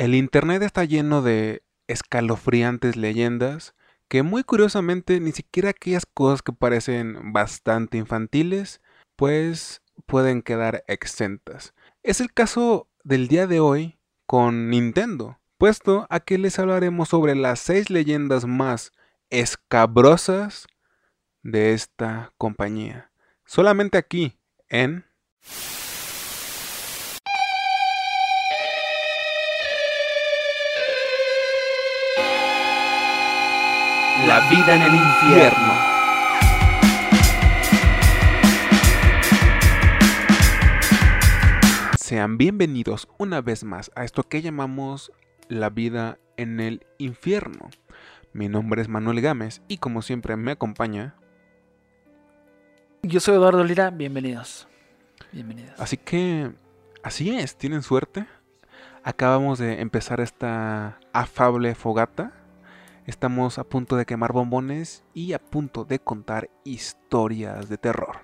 El Internet está lleno de escalofriantes leyendas que muy curiosamente ni siquiera aquellas cosas que parecen bastante infantiles, pues pueden quedar exentas. Es el caso del día de hoy con Nintendo, puesto a que les hablaremos sobre las seis leyendas más escabrosas de esta compañía. Solamente aquí, en... La vida en el infierno. Sean bienvenidos una vez más a esto que llamamos la vida en el infierno. Mi nombre es Manuel Gámez y como siempre me acompaña. Yo soy Eduardo Lira, bienvenidos. Bienvenidos. Así que, así es, tienen suerte. Acabamos de empezar esta afable fogata. Estamos a punto de quemar bombones y a punto de contar historias de terror.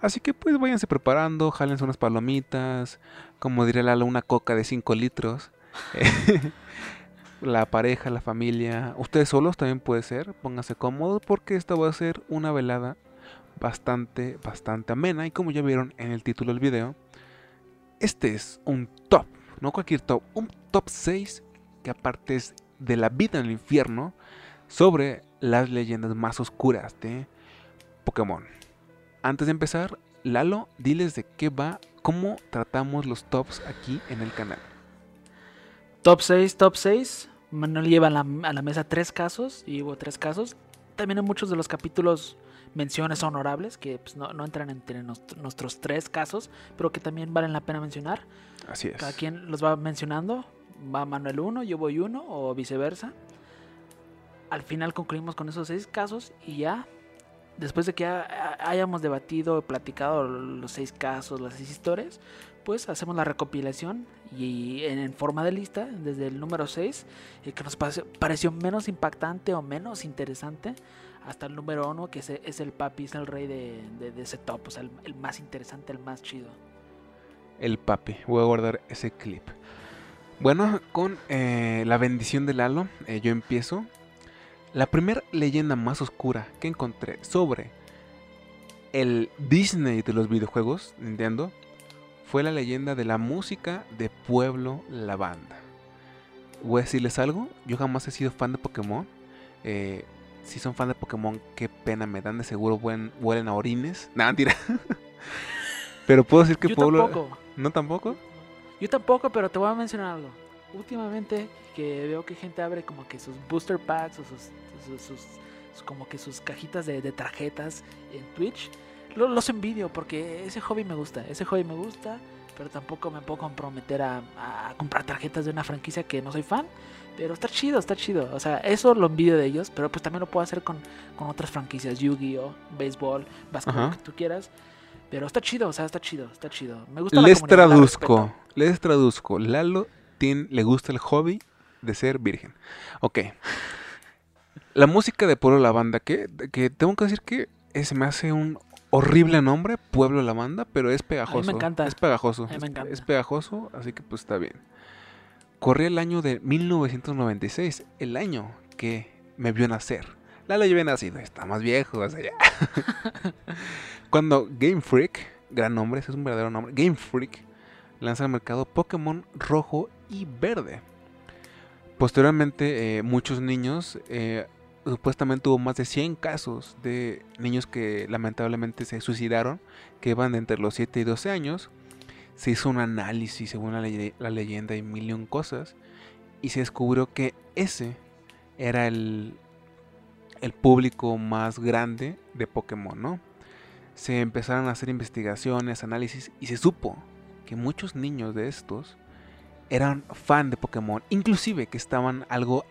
Así que pues váyanse preparando, jálense unas palomitas, como diría Lalo, una coca de 5 litros. la pareja, la familia, ustedes solos también puede ser, pónganse cómodos porque esta va a ser una velada bastante, bastante amena y como ya vieron en el título del video, este es un top, no cualquier top, un top 6 que aparte es de la vida en el infierno sobre las leyendas más oscuras de Pokémon. Antes de empezar, Lalo, diles de qué va, cómo tratamos los tops aquí en el canal. Top 6, top 6. Manuel lleva a la, a la mesa tres casos y hubo tres casos. También en muchos de los capítulos menciones honorables que pues, no, no, entran entre nuestro, nuestros tres casos, pero que también valen la pena mencionar. Así es. Cada quien los va mencionando. Va Manuel uno, yo voy uno o viceversa. Al final concluimos con esos seis casos y ya, después de que hayamos debatido, platicado los seis casos, las seis historias, pues hacemos la recopilación y en, forma de lista, desde el número 6, el que nos pareció, menos impactante o menos interesante, hasta el número 1, que es, es, el papi, es el rey de, de, de ese top, o sea, el, el, más interesante, el más chido. El papi, voy a guardar ese clip. Bueno, con eh, la bendición de Lalo, eh, yo empiezo. La primera leyenda más oscura que encontré sobre el Disney de los videojuegos, Nintendo, fue la leyenda de la música de Pueblo La Banda. Voy a decirles algo, yo jamás he sido fan de Pokémon. Eh, si son fan de Pokémon, qué pena me dan, de seguro buen, huelen a orines. Nada, mentira. pero puedo decir que yo Pueblo... Tampoco. ¿No tampoco? Yo tampoco, pero te voy a mencionar algo. Últimamente que veo que gente abre como que sus booster packs o sus, sus, sus, sus como que sus cajitas de, de tarjetas en Twitch, lo, los envidio porque ese hobby me gusta, ese hobby me gusta, pero tampoco me puedo comprometer a, a, comprar tarjetas de una franquicia que no soy fan. Pero está chido, está chido. O sea, eso lo envidio de ellos, pero pues también lo puedo hacer con, con otras franquicias, Yu-Gi-Oh, béisbol, básquetbol, que tú quieras. Pero está chido, o sea, está chido, está chido. Me gusta Les la traduzco, les traduzco. Lalo tiene, le gusta el hobby de ser virgen. Ok. La música de Pueblo La Banda, que, que tengo que decir que se me hace un horrible nombre, Pueblo La Banda, pero es pegajoso. A mí me encanta. Es pegajoso. A mí me encanta. Es, es pegajoso, así que pues está bien. Corría el año de 1996, el año que me vio nacer. Lalo ya había nacido, está más viejo, o sea, ya. Cuando Game Freak, gran nombre, ese es un verdadero nombre, Game Freak, lanza al mercado Pokémon rojo y verde. Posteriormente, eh, muchos niños, eh, supuestamente hubo más de 100 casos de niños que lamentablemente se suicidaron, que iban de entre los 7 y 12 años. Se hizo un análisis según la, le la leyenda y millón cosas, y se descubrió que ese era el, el público más grande de Pokémon, ¿no? Se empezaron a hacer investigaciones, análisis, y se supo que muchos niños de estos eran fan de Pokémon, inclusive que estaban algo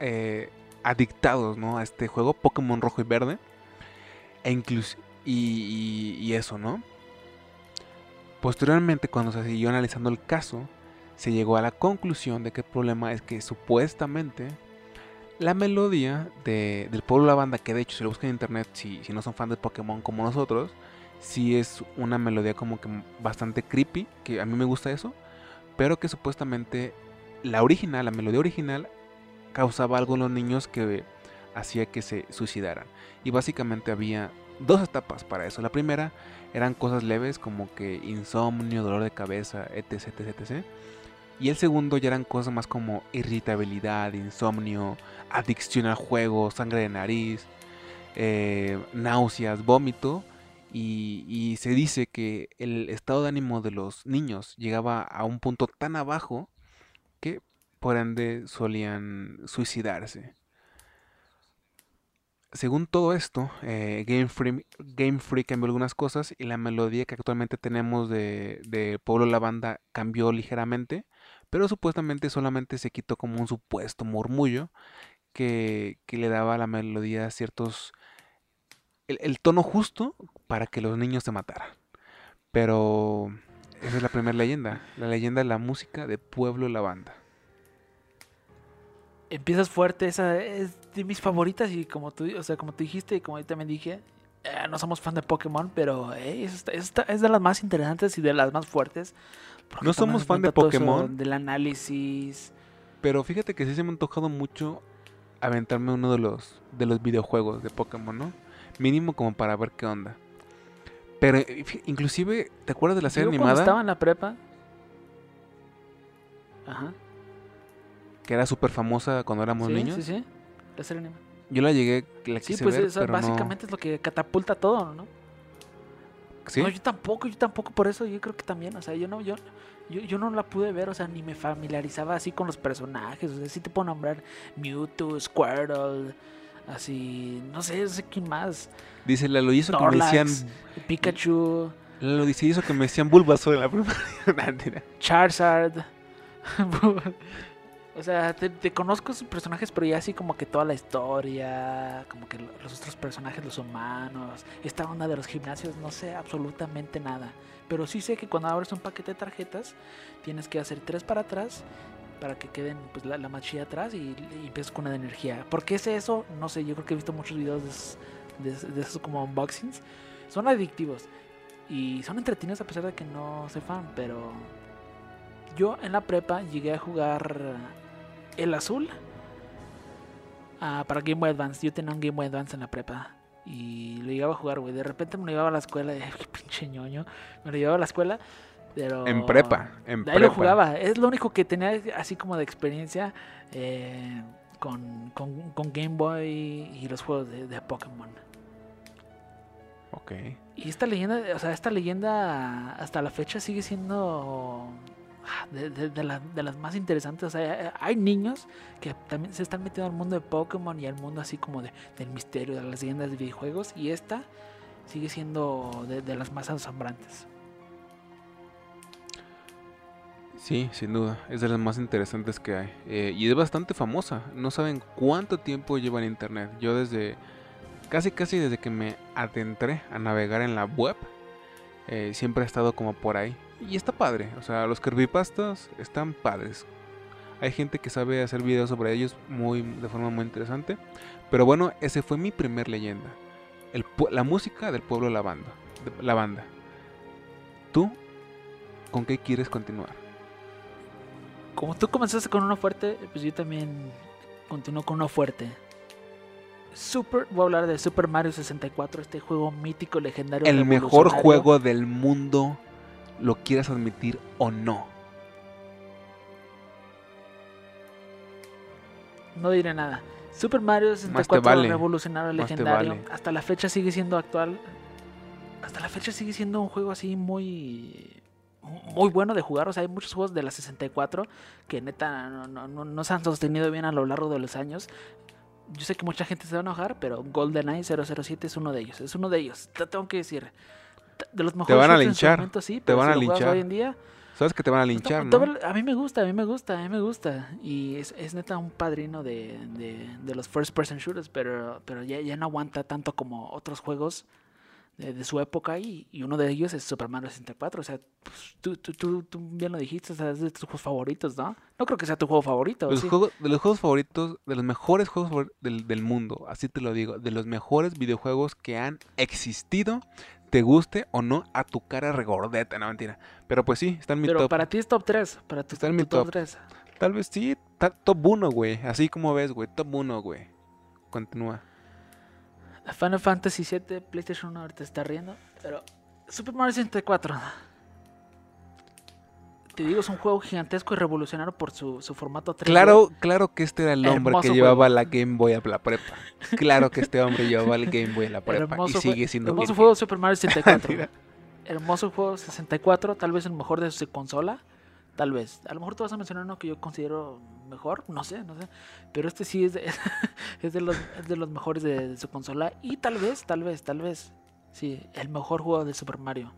eh, adictados ¿no? a este juego, Pokémon rojo y verde, e inclus y, y, y, eso, ¿no? Posteriormente, cuando se siguió analizando el caso, se llegó a la conclusión de que el problema es que supuestamente la melodía de, del pueblo la banda, que de hecho si lo buscan en internet, si, si no son fan de Pokémon como nosotros, sí es una melodía como que bastante creepy, que a mí me gusta eso, pero que supuestamente la original, la melodía original, causaba algo en los niños que hacía que se suicidaran. Y básicamente había dos etapas para eso. La primera eran cosas leves como que insomnio, dolor de cabeza, etc, etc, etc. Y el segundo ya eran cosas más como irritabilidad, insomnio, adicción al juego, sangre de nariz, eh, náuseas, vómito. Y, y, se dice que el estado de ánimo de los niños llegaba a un punto tan abajo que por ende solían suicidarse. Según todo esto, eh, Game, Freak, cambió algunas cosas y la melodía que actualmente tenemos de, de Pueblo La Banda cambió ligeramente, pero supuestamente solamente se quitó como un supuesto murmullo que, que le daba a la melodía ciertos... El, tono justo para que los niños se mataran. Pero esa es la primera leyenda, la leyenda de la música de Pueblo La Banda empiezas fuerte, esa es de mis favoritas y como tú, o sea, como tú dijiste y como yo también dije, eh, no somos fan de Pokémon, pero eh, es, de las más interesantes y de las más fuertes. No somos fan de Pokémon. Del análisis. Pero fíjate que sí se me ha antojado mucho aventarme uno de los, de los videojuegos de Pokémon, ¿no? Mínimo como para ver qué onda. Pero inclusive, ¿te acuerdas de la serie Yo animada? Cuando estaba en la prepa. Ajá que era súper famosa cuando éramos sí, niños. Sí, sí, la serie anima. Yo la llegué, la Sí, quise pues ver, eso pero básicamente es lo que catapulta todo, ¿no? ¿Sí? No, yo tampoco, yo tampoco por eso, yo creo que también, o sea, yo no, yo, yo, yo no la pude ver, o sea, ni me familiarizaba así con los personajes, o sea, sí te puedo nombrar Mewtwo, Squirtle, así, no sé, no sé quién más. Dice la lo hizo que me decían Pikachu. Lo dice hizo que me decían Bulbasaur en la primera. Charizard. O sea, te, conozco sus personajes, pero ya así como que toda la historia, como que los otros personajes, los humanos, esta onda de los gimnasios, no sé absolutamente nada. Pero sí sé que cuando abres un paquete de tarjetas, tienes que hacer tres para atrás para que queden pues, la, la machilla atrás y, empiezas con una de energía. ¿Por qué es eso? No sé, yo creo que he visto muchos videos de, de, de esos como unboxings. Son adictivos y son entretenidos a pesar de que no soy fan, pero yo en la prepa llegué a jugar el azul ah, para Game Boy Advance. Yo tenía un Game Boy Advance en la prepa y lo llegaba a jugar, güey. De repente me lo llevaba a la escuela, qué pinche ñoño. Me lo llevaba a la escuela, pero. En prepa, en ahí prepa. lo jugaba. Es lo único que tenía así como de experiencia eh, con, con, con, Game Boy y los juegos de, de Pokémon. Ok. Y esta leyenda, o sea, esta leyenda hasta la fecha sigue siendo de, de, de, la, de, las más interesantes. O sea, hay niños que también se están metiendo al mundo de Pokémon y al mundo así como de, del misterio, de las leyendas de videojuegos. Y esta sigue siendo de, las más asombrantes. Sí, sin duda, es de las más interesantes que hay. Eh, y es bastante famosa. No saben cuánto tiempo lleva en internet. Yo desde, casi casi desde que me adentré a navegar en la web, eh, siempre he estado como por ahí. Y está padre, o sea, los creepypastas están padres. Hay gente que sabe hacer videos sobre ellos muy, de forma muy interesante. Pero bueno, ese fue mi primer leyenda. El, la música del pueblo La Banda. La banda. ¿Tú con qué quieres continuar? Como tú comenzaste con uno fuerte, pues yo también continúo con uno fuerte. Super, voy a hablar de Super Mario 64, este juego mítico, legendario. El mejor juego del mundo lo quieras admitir o no. No diré nada. Super Mario 64 vale. revolucionario legendario. Vale. Hasta la fecha sigue siendo actual. Hasta la fecha sigue siendo un juego así muy muy bueno de jugar. O sea, hay muchos juegos de la 64 que neta no, no, no, se han sostenido bien a lo largo de los años. Yo sé que mucha gente se va a enojar, pero GoldenEye 007 es uno de ellos. Es uno de ellos. Te tengo que decir de los mejores te van a linchar. Momento, sí, te van si a linchar. Hoy en día, Sabes que te van a linchar, no, ¿no? A mí me gusta, a mí me gusta, a mí me gusta. Y es, es neta un padrino de, de, de, los first person shooters, pero, pero ya, ya no aguanta tanto como otros juegos de, de su época. Y, y, uno de ellos es Super Mario 64. O sea, pues, tú, tú, tú, tú, bien lo dijiste, o sea, es de tus juegos favoritos, ¿no? No creo que sea tu juego favorito. De los, ¿sí? juegos, de los juegos favoritos, de los mejores juegos del, del mundo, así te lo digo, de los mejores videojuegos que han existido te guste o no a tu cara regordeta, no mentira. Pero pues sí, está en mi Pero top. para ti es top 3, para tu, está en mi tu top, top. 3. Tal vez sí, top 1, güey. Así como ves, güey, top 1, güey. Continúa. Final Fantasy VII, PlayStation 1 ahorita está riendo, pero Super Mario 64. Te digo, es un juego gigantesco y revolucionario por su, su formato 3D. Claro, claro que este era el hombre Hermoso que llevaba juego. la Game Boy a la prepa. Claro que este hombre llevaba el Game Boy a la prepa y Hermoso jue- sigue siendo Hermoso juego Super Mario 64. Mira. Hermoso juego 64, tal vez el mejor de su consola. Tal vez. A lo mejor tú vas a mencionar uno que yo considero mejor, no sé, no sé. Pero este sí es de, es de, los, es de los mejores de, de su consola. Y tal vez, tal vez, tal vez. Sí, el mejor juego de Super Mario.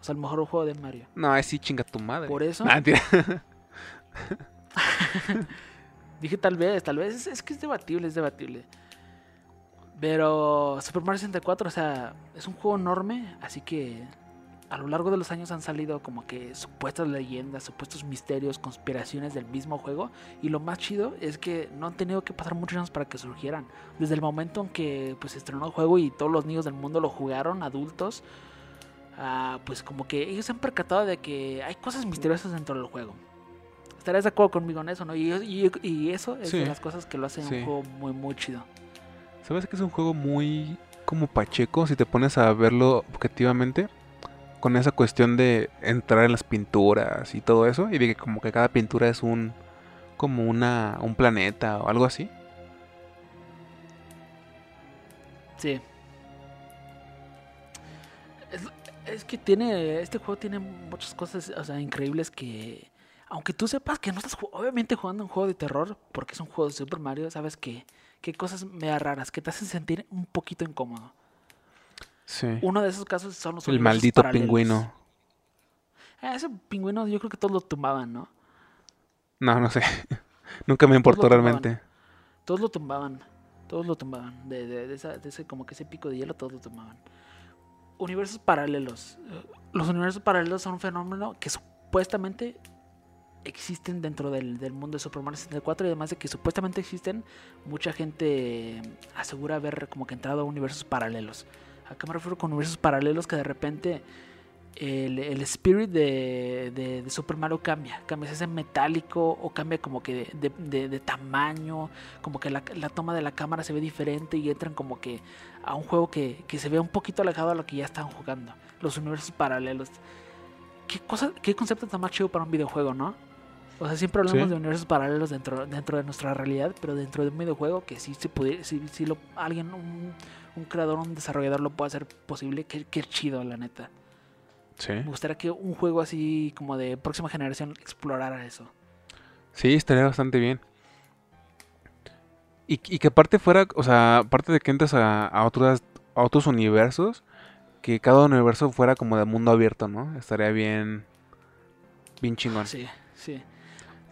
O sea, el mejor juego de Mario. No, es sí chinga tu madre. Por eso- Nah. Dije tal vez, tal vez. Es, es que es debatible, es debatible. Pero Super Mario 64, o sea, es un juego enorme, así que a lo largo de los años han salido como que supuestas leyendas, supuestos misterios, conspiraciones del mismo juego. Y lo más chido es que no han tenido que pasar muchos años para que surgieran. Desde el momento en que pues, se estrenó el juego y todos los niños del mundo lo jugaron, adultos, ah, pues como que ellos se han percatado de que hay cosas misteriosas dentro del juego. ¿Estarás de acuerdo conmigo en eso, no? Y, y- y eso es Sí. de las cosas que lo hacen Sí. un juego muy, muy chido. ¿Sabes que es un juego muy como pacheco si te pones a verlo objetivamente? Con esa cuestión de entrar en las pinturas y todo eso. Y de que como que cada pintura es un... Como una... Un planeta o algo así. Sí. Es, que tiene. Este juego tiene muchas cosas o sea, increíbles que. Aunque tú sepas que no estás obviamente jugando un juego de terror, porque es un juego de Super Mario, sabes que, que hay cosas medio raras que te hacen sentir un poquito incómodo. Sí. Uno de esos casos son los El maldito paralelos. pingüino. Ah, ese pingüino yo creo que todos lo tumbaban, ¿no? No, no sé. Nunca me importó realmente. Todos lo tumbaban. Todos lo tumbaban. De, de- de esa- de ese, como que ese pico de hielo, todos lo tumbaban. Universos paralelos. Eh, Los universos paralelos son un fenómeno que supuestamente existen dentro del, del mundo de Super Mario 64 y además de que supuestamente existen, mucha gente asegura haber como que entrado a universos paralelos. ¿A qué me refiero con universos paralelos? Que de repente el, el spirit de, de- de Super Mario cambia. Cambia, se hace metálico o cambia como que de, tamaño, como que la, la toma de la cámara se ve diferente y entran como que a un juego que, que se ve un poquito alejado a lo que ya están jugando. Los universos paralelos. ¿Qué, cosa, qué concepto tan más chido para un videojuego, ¿no? O sea, siempre hablamos Sí. de universos paralelos dentro, dentro de nuestra realidad, pero dentro de un videojuego que sí se pudiera, si, si lo, alguien, un, un creador, un desarrollador lo puede hacer posible, qué, qué chido, la neta. Sí. Me gustaría que un juego así como de próxima generación explorara eso. Sí, estaría bastante bien. Y, y que aparte fuera, o sea, aparte de que entres a, a otras, a otros universos, que cada universo fuera como de mundo abierto, ¿no? Estaría bien, bien chingón. Sí, sí.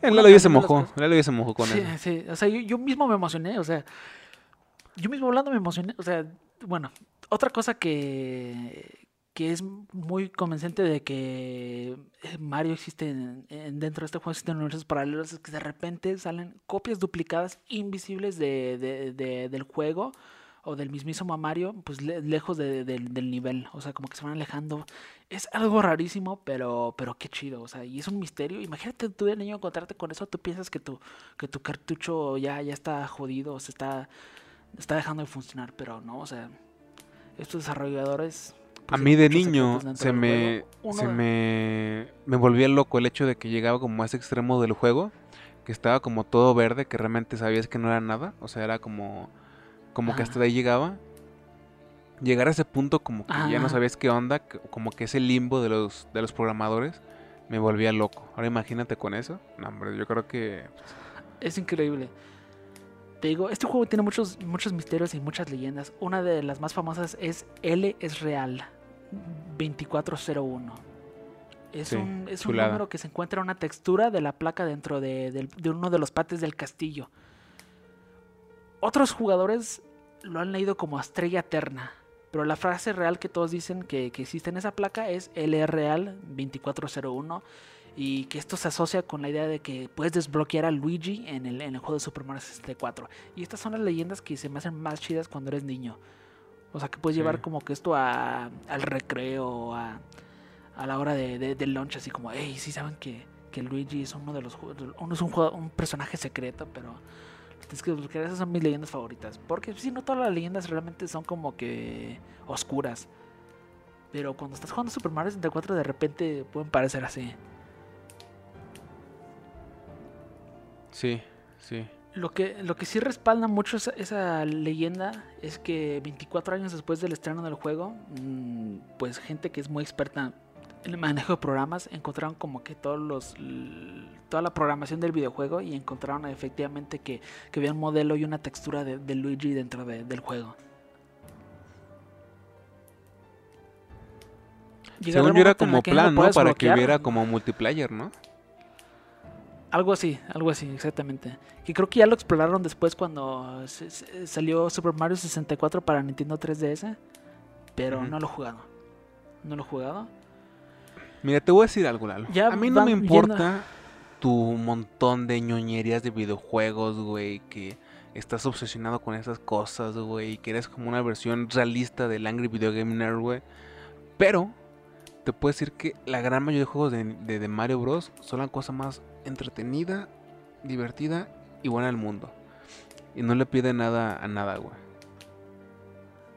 El Lalo ya se mojó, Lalo ya se mojó con sí, eso. sí. O sea, yo, yo mismo me emocioné, o sea, yo mismo hablando me emocioné, o sea, bueno, otra cosa que, que es muy convincente de que eh, Mario existe en, en- dentro de este juego, existen universos paralelos, es que de repente salen copias duplicadas invisibles de, de- de- del juego o del mismísimo Mario, pues le- lejos de- del- del nivel, o sea, como que se van alejando. Es algo rarísimo, pero, pero qué chido, o sea, y es un misterio. Imagínate tú de niño encontrarte con eso, tú piensas que tu, que tu cartucho ya, ya está jodido, o se está, está dejando de funcionar, pero no, o sea, estos desarrolladores... A pues, mí tienen de niño se me, se de- me, me volvía loco el hecho de que llegaba como a ese extremo del juego, que estaba como todo verde, que realmente sabías que no era nada, o sea, era como, como que hasta de ahí llegaba. Llegar a ese punto como que ya no Ajá. sabías qué onda, que- como que ese limbo de los, de los programadores, me volvía loco. Ahora imagínate con eso. No, hombre, yo creo que... Es increíble. Te digo, este juego tiene muchos, muchos misterios y muchas leyendas. Una de las más famosas es L es real. 2401. Es, Sí, un, es un número que se encuentra en una textura de la placa dentro de, de uno de los pates del castillo. Otros jugadores lo han leído como estrella eterna. Pero la frase real que todos dicen que, que existe en esa placa es L es real 2401 y que esto se asocia con la idea de que puedes desbloquear a Luigi en el, en el juego de Super Mario 64. Y estas son las leyendas que se me hacen más chidas cuando eres niño. O sea, que puedes Sí. llevar como que esto a, al recreo, a, a la hora de, de- del lunch, así como, hey, sí saben que, que Luigi es uno de los uno es un, un personaje secreto, pero tienes que. Esas son mis leyendas favoritas. Porque si no todas las leyendas realmente son como que oscuras. Pero cuando estás jugando Super Mario 64 de repente pueden parecer así. Sí, sí. Lo que, lo que sí respalda mucho esa, esa leyenda es que 24 años después del estreno del juego, mm, pues gente que es muy experta en el manejo de programas encontraron como que todos los toda la programación del videojuego y encontraron efectivamente que, que había un modelo y una textura de, de Luigi dentro de- del juego. Según yo era como plan, Para que hubiera como multiplayer, ¿no? Algo así, algo así, exactamente. Que creo que ya lo exploraron después cuando se- se- salió Super Mario 64 para Nintendo 3DS. Pero no lo he jugado. No lo he jugado. Mira, te voy a decir algo, Lalo. Ya a mí no me importa tu montón de ñoñerías de videojuegos, güey, que estás obsesionado con esas cosas, güey, y que eres como una versión realista del Angry Video Game Nerd, güey. Pero te puedo decir que la gran mayoría de juegos de, de- de Mario Bros. son la cosa más entretenida, divertida y buena del mundo. Y no le pide nada a nada, güey.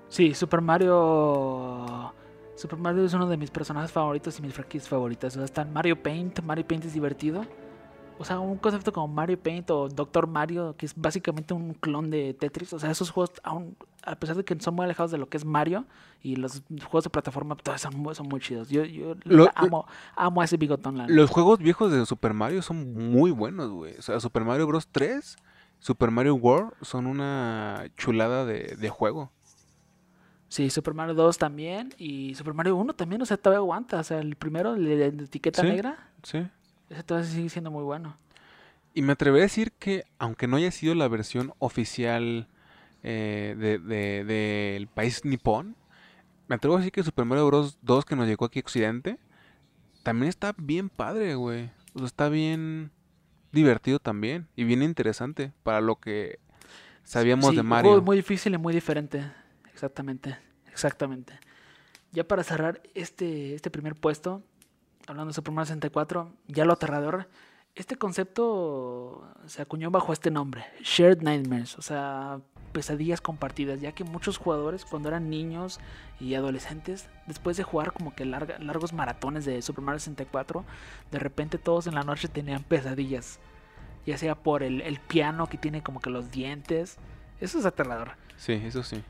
Sí, Super Mario. Super Mario es uno de mis personajes favoritos y mis franquicias favoritas. O sea, está Mario Paint. Mario Paint es divertido. O sea, un concepto como Mario Paint o Doctor Mario, que es básicamente un clon de Tetris. O sea, esos juegos, aún, a pesar de que son muy alejados de lo que es Mario y los juegos de plataforma, todos son muy, son muy chidos. Yo, yo Lo- amo, amo a ese bigotón. la. Los juegos viejos de Super Mario son muy buenos, güey. O sea, Super Mario Bros. 3, Super Mario World son una chulada de, de juego. Sí, Super Mario 2 también. Y Super Mario 1 también, o sea, todavía aguanta. O sea, el primero, el de de etiqueta Sí. negra, Sí. Ese todavía sigue siendo muy bueno. Y me atreveré a decir que, aunque no haya sido la versión oficial eh, de- de- del país nipón, me atrevo a decir que Super Mario Bros. 2 que nos llegó aquí a Occidente, también está bien padre, güey. O sea, está bien divertido también y bien interesante para lo que sabíamos Sí, de Mario. juego muy difícil y muy diferente. Exactamente, exactamente. Ya para cerrar este, este primer puesto, hablando de Super Mario 64, ya lo aterrador, este concepto se acuñó bajo este nombre, Shared Nightmares, o sea, pesadillas compartidas, ya que muchos jugadores cuando eran niños y adolescentes, después de jugar como que largos maratones de Super Mario 64, de repente todos en la noche tenían pesadillas, ya sea por el piano que tiene como que los dientes, eso es aterrador. Sí, eso sí.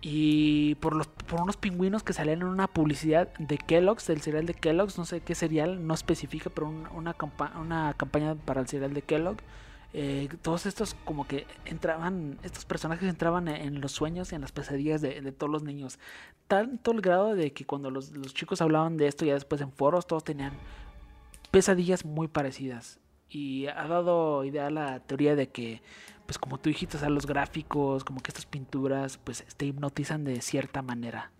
Y por, los, por unos pingüinos que salían en una publicidad de Kellogg's, del cereal de Kellogg's, no sé qué cereal, no especifica, pero un- una, una campaña para el cereal de Kellogg. eh, todos estos como que entraban, estos personajes entraban en, en los sueños y en las pesadillas de, de todos los niños. Tanto el grado de que cuando los, los chicos hablaban de esto ya después en foros, todos tenían pesadillas muy parecidas. Y ha dado idea a la teoría de que, pues como tú dijiste, o los gráficos, como que estas pinturas, pues te hipnotizan de cierta manera.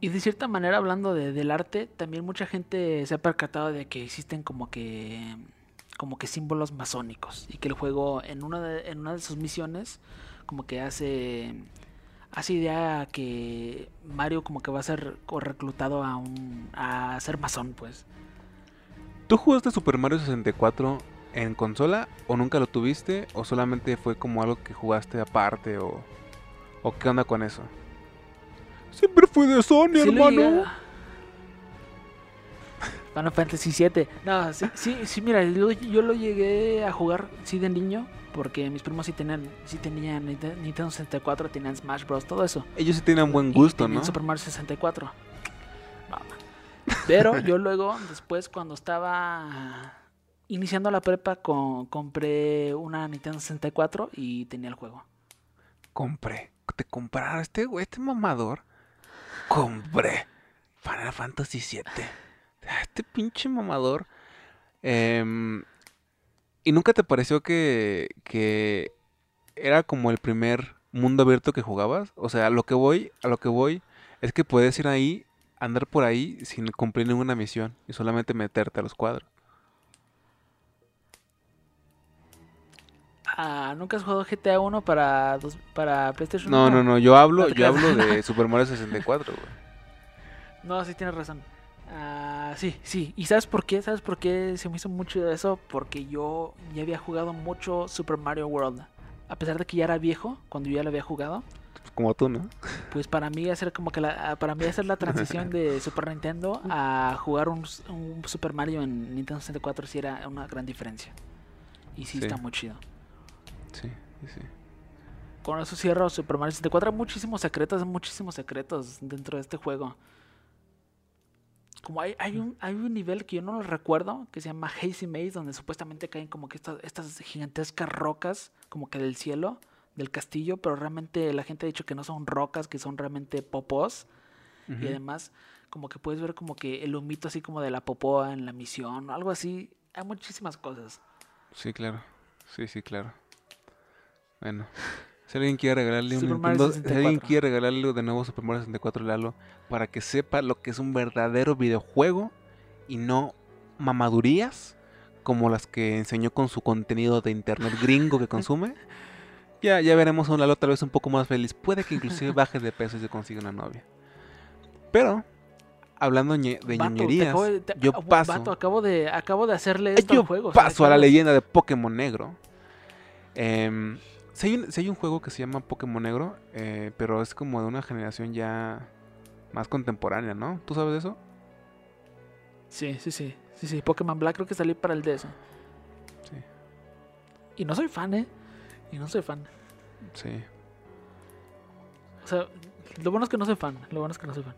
Y de cierta manera, hablando de- del arte, también mucha gente se ha percatado de que existen como que como que símbolos masónicos y que el juego en una de, en una de sus misiones como que hace hace idea a que Mario como que va a ser reclutado a un a ser masón, pues. ¿Tú jugaste Super Mario 64 en consola o nunca lo tuviste o solamente fue como algo que jugaste aparte o, o qué onda con eso? Siempre fui de Sony, Sí hermano. Final Fantasy VII. No, sí, sí, sí, mira, yo, yo lo llegué a jugar, sí, de niño, porque mis primos sí tenían, sí tenían Ninte- Nintendo 64, tenían Smash Bros, todo eso. Ellos sí tienen buen Y gusto, tenían ¿no? Super Mario 64. No, man. Pero yo luego, después, cuando estaba iniciando la prepa, con- compré una Nintendo 64 y tenía el juego. Compré. Te compraron este güey, este mamador. Compré. Final Fantasy 7. Este pinche mamador. Em, ¿Y nunca te pareció que, que era como el primer mundo abierto que jugabas? O sea, a lo que voy, a lo que voy es que puedes ir ahí, andar por ahí sin cumplir ninguna misión y solamente meterte a los cuadros. Ah, ¿Nunca has jugado GTA 1 para, dos- para PlayStation No, 1? no, no, yo hablo, yo hablo de Super Mario 64, güey. No, sí tienes razón. Ah, sí, sí. ¿Y sabes por qué? ¿Sabes por qué se me hizo mucho de eso? Porque yo ya había jugado mucho Super Mario World. A pesar de que ya era viejo, cuando yo ya lo había jugado, Como tú, ¿no? pues para mí hacer como que la, ah, para mí hacer la transición de Super Nintendo a jugar un, un Super Mario en Nintendo 64 sí era una gran diferencia. Y sí, Sí. está muy chido. Sí, sí. Con eso cierro Super Mario 64. Hay muchísimos secretos, muchísimos secretos dentro de este juego. Como hay, hay, un, hay un nivel que yo no lo recuerdo, que se llama Hazy Maze, donde supuestamente caen como que estas, estas gigantescas rocas, como que del cielo, del castillo, pero realmente la gente ha dicho que no son rocas, que son realmente popós. Y Ujú. además, como que puedes ver como que el humito así como de la popoa en la misión, algo así. Hay muchísimas cosas. Sí, claro. Sí, sí, claro. Bueno. Si alguien quiere regalarle un Nintendo, si alguien 64. quiere regalarle de nuevo Super Mario 64 Lalo para que sepa lo que es un verdadero videojuego y no mamadurías como las que enseñó con su contenido de internet gringo que consume. Ya, ya veremos a un Lalo tal vez un poco más feliz. Puede que inclusive baje de peso y se consiga una novia. Pero, hablando de Vato, ñoñerías, acabo de- te- yo paso. Acabo, acabo, de, acabo de hacerle esto Yo al juego. o sea, paso a la leyenda de Pokémon Negro. Em, si, hay un, si hay un juego que se llama Pokémon Negro, eh, pero es como de una generación ya más contemporánea, ¿no? ¿Tú sabes de eso? Sí, sí, sí. Sí, sí. Pokémon Black creo que salió para el DS. Sí. Y no soy fan, ¿eh? Y no soy fan. Sí. O sea, lo bueno es que no soy fan. Lo bueno es que no soy fan.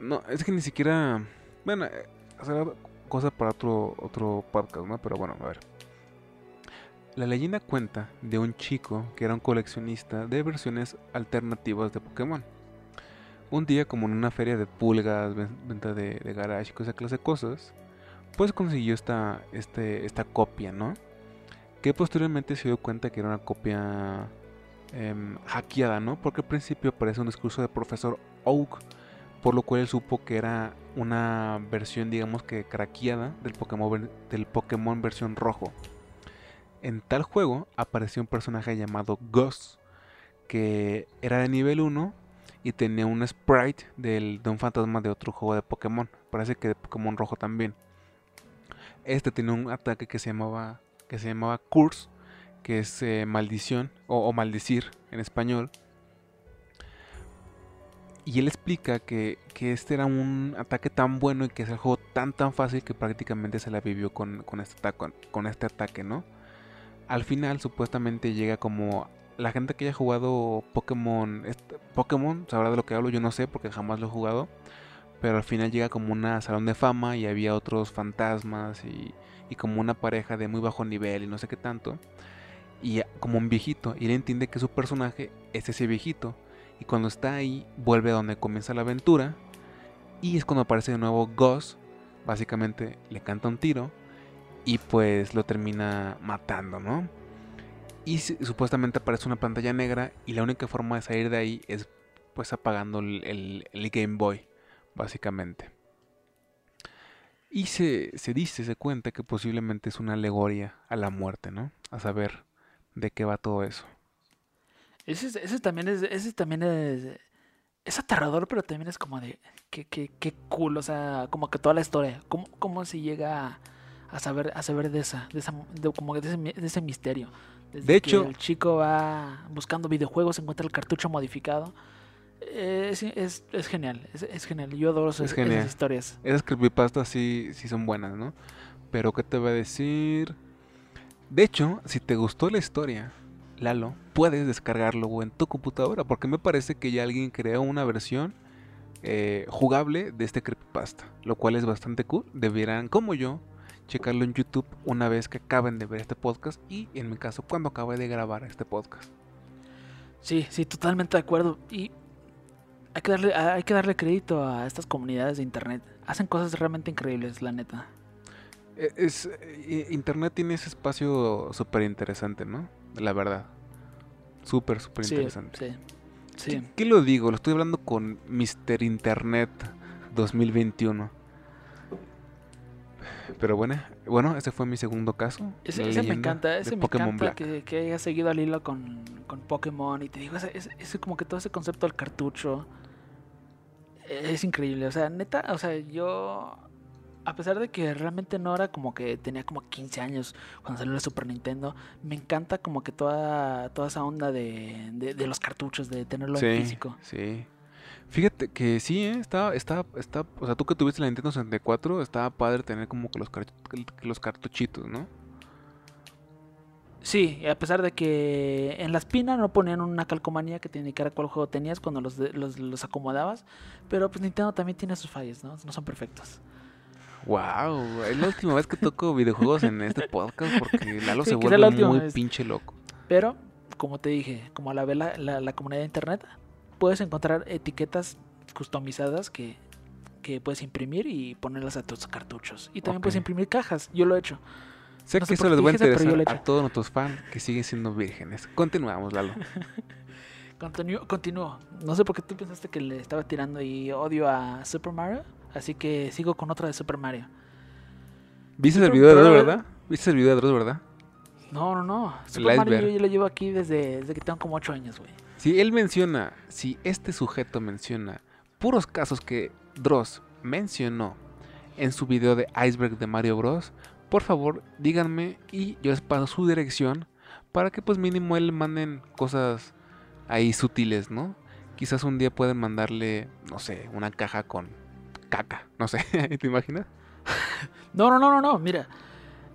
No, es que ni siquiera. Bueno, eh, será cosa para otro, otro podcast, ¿no? Pero bueno, a ver. La leyenda cuenta de un chico que era un coleccionista de versiones alternativas de Pokémon. Un día, como en una feria de pulgas, ven- venta de, de garage esa clase de cosas, pues consiguió esta, este, esta copia, ¿no? Que posteriormente se dio cuenta que era una copia em, hackeada, ¿no? Porque al principio aparece un discurso de profesor Oak por lo cual él supo que era una versión, digamos que craqueada del Pokémon, del Pokémon versión rojo. En tal juego apareció un personaje llamado Gus, que era de nivel 1 y tenía un sprite del- de un fantasma de otro juego de Pokémon. Parece que de Pokémon rojo también. Este tenía un ataque que se llamaba, que se llamaba Curse, que es eh, maldición o- o maldecir en español. Y él explica que, que este era un ataque tan bueno y que es el juego tan tan fácil que prácticamente se la vivió con, con, este, ataque, con este ataque, ¿no? Al final supuestamente llega como... La gente que haya jugado Pokémon, Pokémon sabrá de lo que hablo, yo no sé porque jamás lo he jugado. Pero al final llega como una salón de fama y había otros fantasmas y, y como una pareja de muy bajo nivel y no sé qué tanto. Y como un viejito. Y él entiende que su personaje es ese viejito. Y cuando está ahí, vuelve a donde comienza la aventura. Y es cuando aparece de nuevo Gus. Básicamente le canta un tiro. Y pues lo termina matando, ¿no? Y supuestamente aparece una pantalla negra. Y la única forma de salir de ahí es pues apagando el, Game Boy. Básicamente. Y se, se dice, se cuenta que posiblemente es una alegoria a la muerte, ¿no? A saber de qué va todo eso. Ese, es- ese también es. Ese también es. Es aterrador, pero también es como de. Qué, qué, qué cool. O sea, como que toda la historia. ¿Cómo, cómo se llega a, saber, a saber de esa. De esa de, como de ese, mi- de ese misterio. Desde De que hecho- El chico va buscando videojuegos, encuentra el cartucho modificado. Eh, Es, es, es genial. Es, es genial. Yo adoro esas, esas historias. Esas creepypastas sí, sí son buenas, ¿no? Pero ¿qué te voy a decir? De hecho, si te gustó la historia, Lalo, puedes descargarlo en tu computadora. Porque me parece que ya alguien creó una versión eh, jugable de este creepypasta. Lo cual es bastante cool. Deberán, como yo, checarlo en YouTube una vez que acaben de ver este podcast. Y en mi caso, cuando acabe de grabar este podcast. Sí, sí, totalmente de acuerdo. Y hay que darle, hay que darle crédito a estas comunidades de internet. Hacen cosas realmente increíbles, la neta. Eh, Es, eh, Internet tiene ese espacio súper interesante, ¿no? La verdad. Súper, súper Sí, interesante. sí. Sí. ¿Qué, qué lo digo? Lo estoy hablando con Mr. Internet 2021. Pero bueno, bueno, ese fue mi segundo caso. Ese, me encanta, ese me Pokémon encanta que, que haya seguido al hilo con, con Pokémon. Y te digo, ese, ese- ese como que todo ese concepto del cartucho eh, es increíble. O sea, neta, o sea, yo, a pesar de que realmente no era como que tenía como 15 años cuando salió la Super Nintendo, me encanta como que toda, toda esa onda de, de, de los cartuchos, de tenerlo en Sí, físico. sí. Fíjate que sí, ¿eh? Estaba, estaba, está, o sea, tú que tuviste la Nintendo 64, estaba padre tener como que los, los cartuchitos, ¿no? Sí, a pesar de que en la espina no ponían una calcomanía que te indicara cuál juego tenías cuando los, los, los acomodabas, pero pues Nintendo también tiene sus fallas, ¿no? No son perfectos. Wow, es la última vez que toco videojuegos en este podcast porque Lalo Sí, se vuelve muy vez. pinche loco. Pero, como te dije, como la ve la, la, la comunidad de internet, puedes encontrar etiquetas customizadas que, que puedes imprimir y ponerlas a tus cartuchos. Y también puedes imprimir cajas, yo lo he hecho. Sé No que eso les va a interesar a todos nuestros fans que siguen siendo vírgenes. Continuamos, Lalo. Continúo, continúo. No sé por qué tú pensaste que le estaba tirando y odio a Super Mario, así que sigo con otra de Super Mario. ¿Viste el video de Dross, verdad? ¿Viste el video de Dross, verdad? No, no, no. Super Mario yo, yo lo llevo aquí desde, desde que tengo como 8 años, güey. Si él menciona, si este sujeto menciona puros casos que Dross mencionó en su video de Iceberg de Mario Bros, por favor díganme y yo les paso su dirección para que pues mínimo él manden cosas ahí sutiles, ¿no? Quizás un día pueden mandarle, no sé, una caja con caca, no sé, ¿te imaginas? No, no, no, no, no. Mira,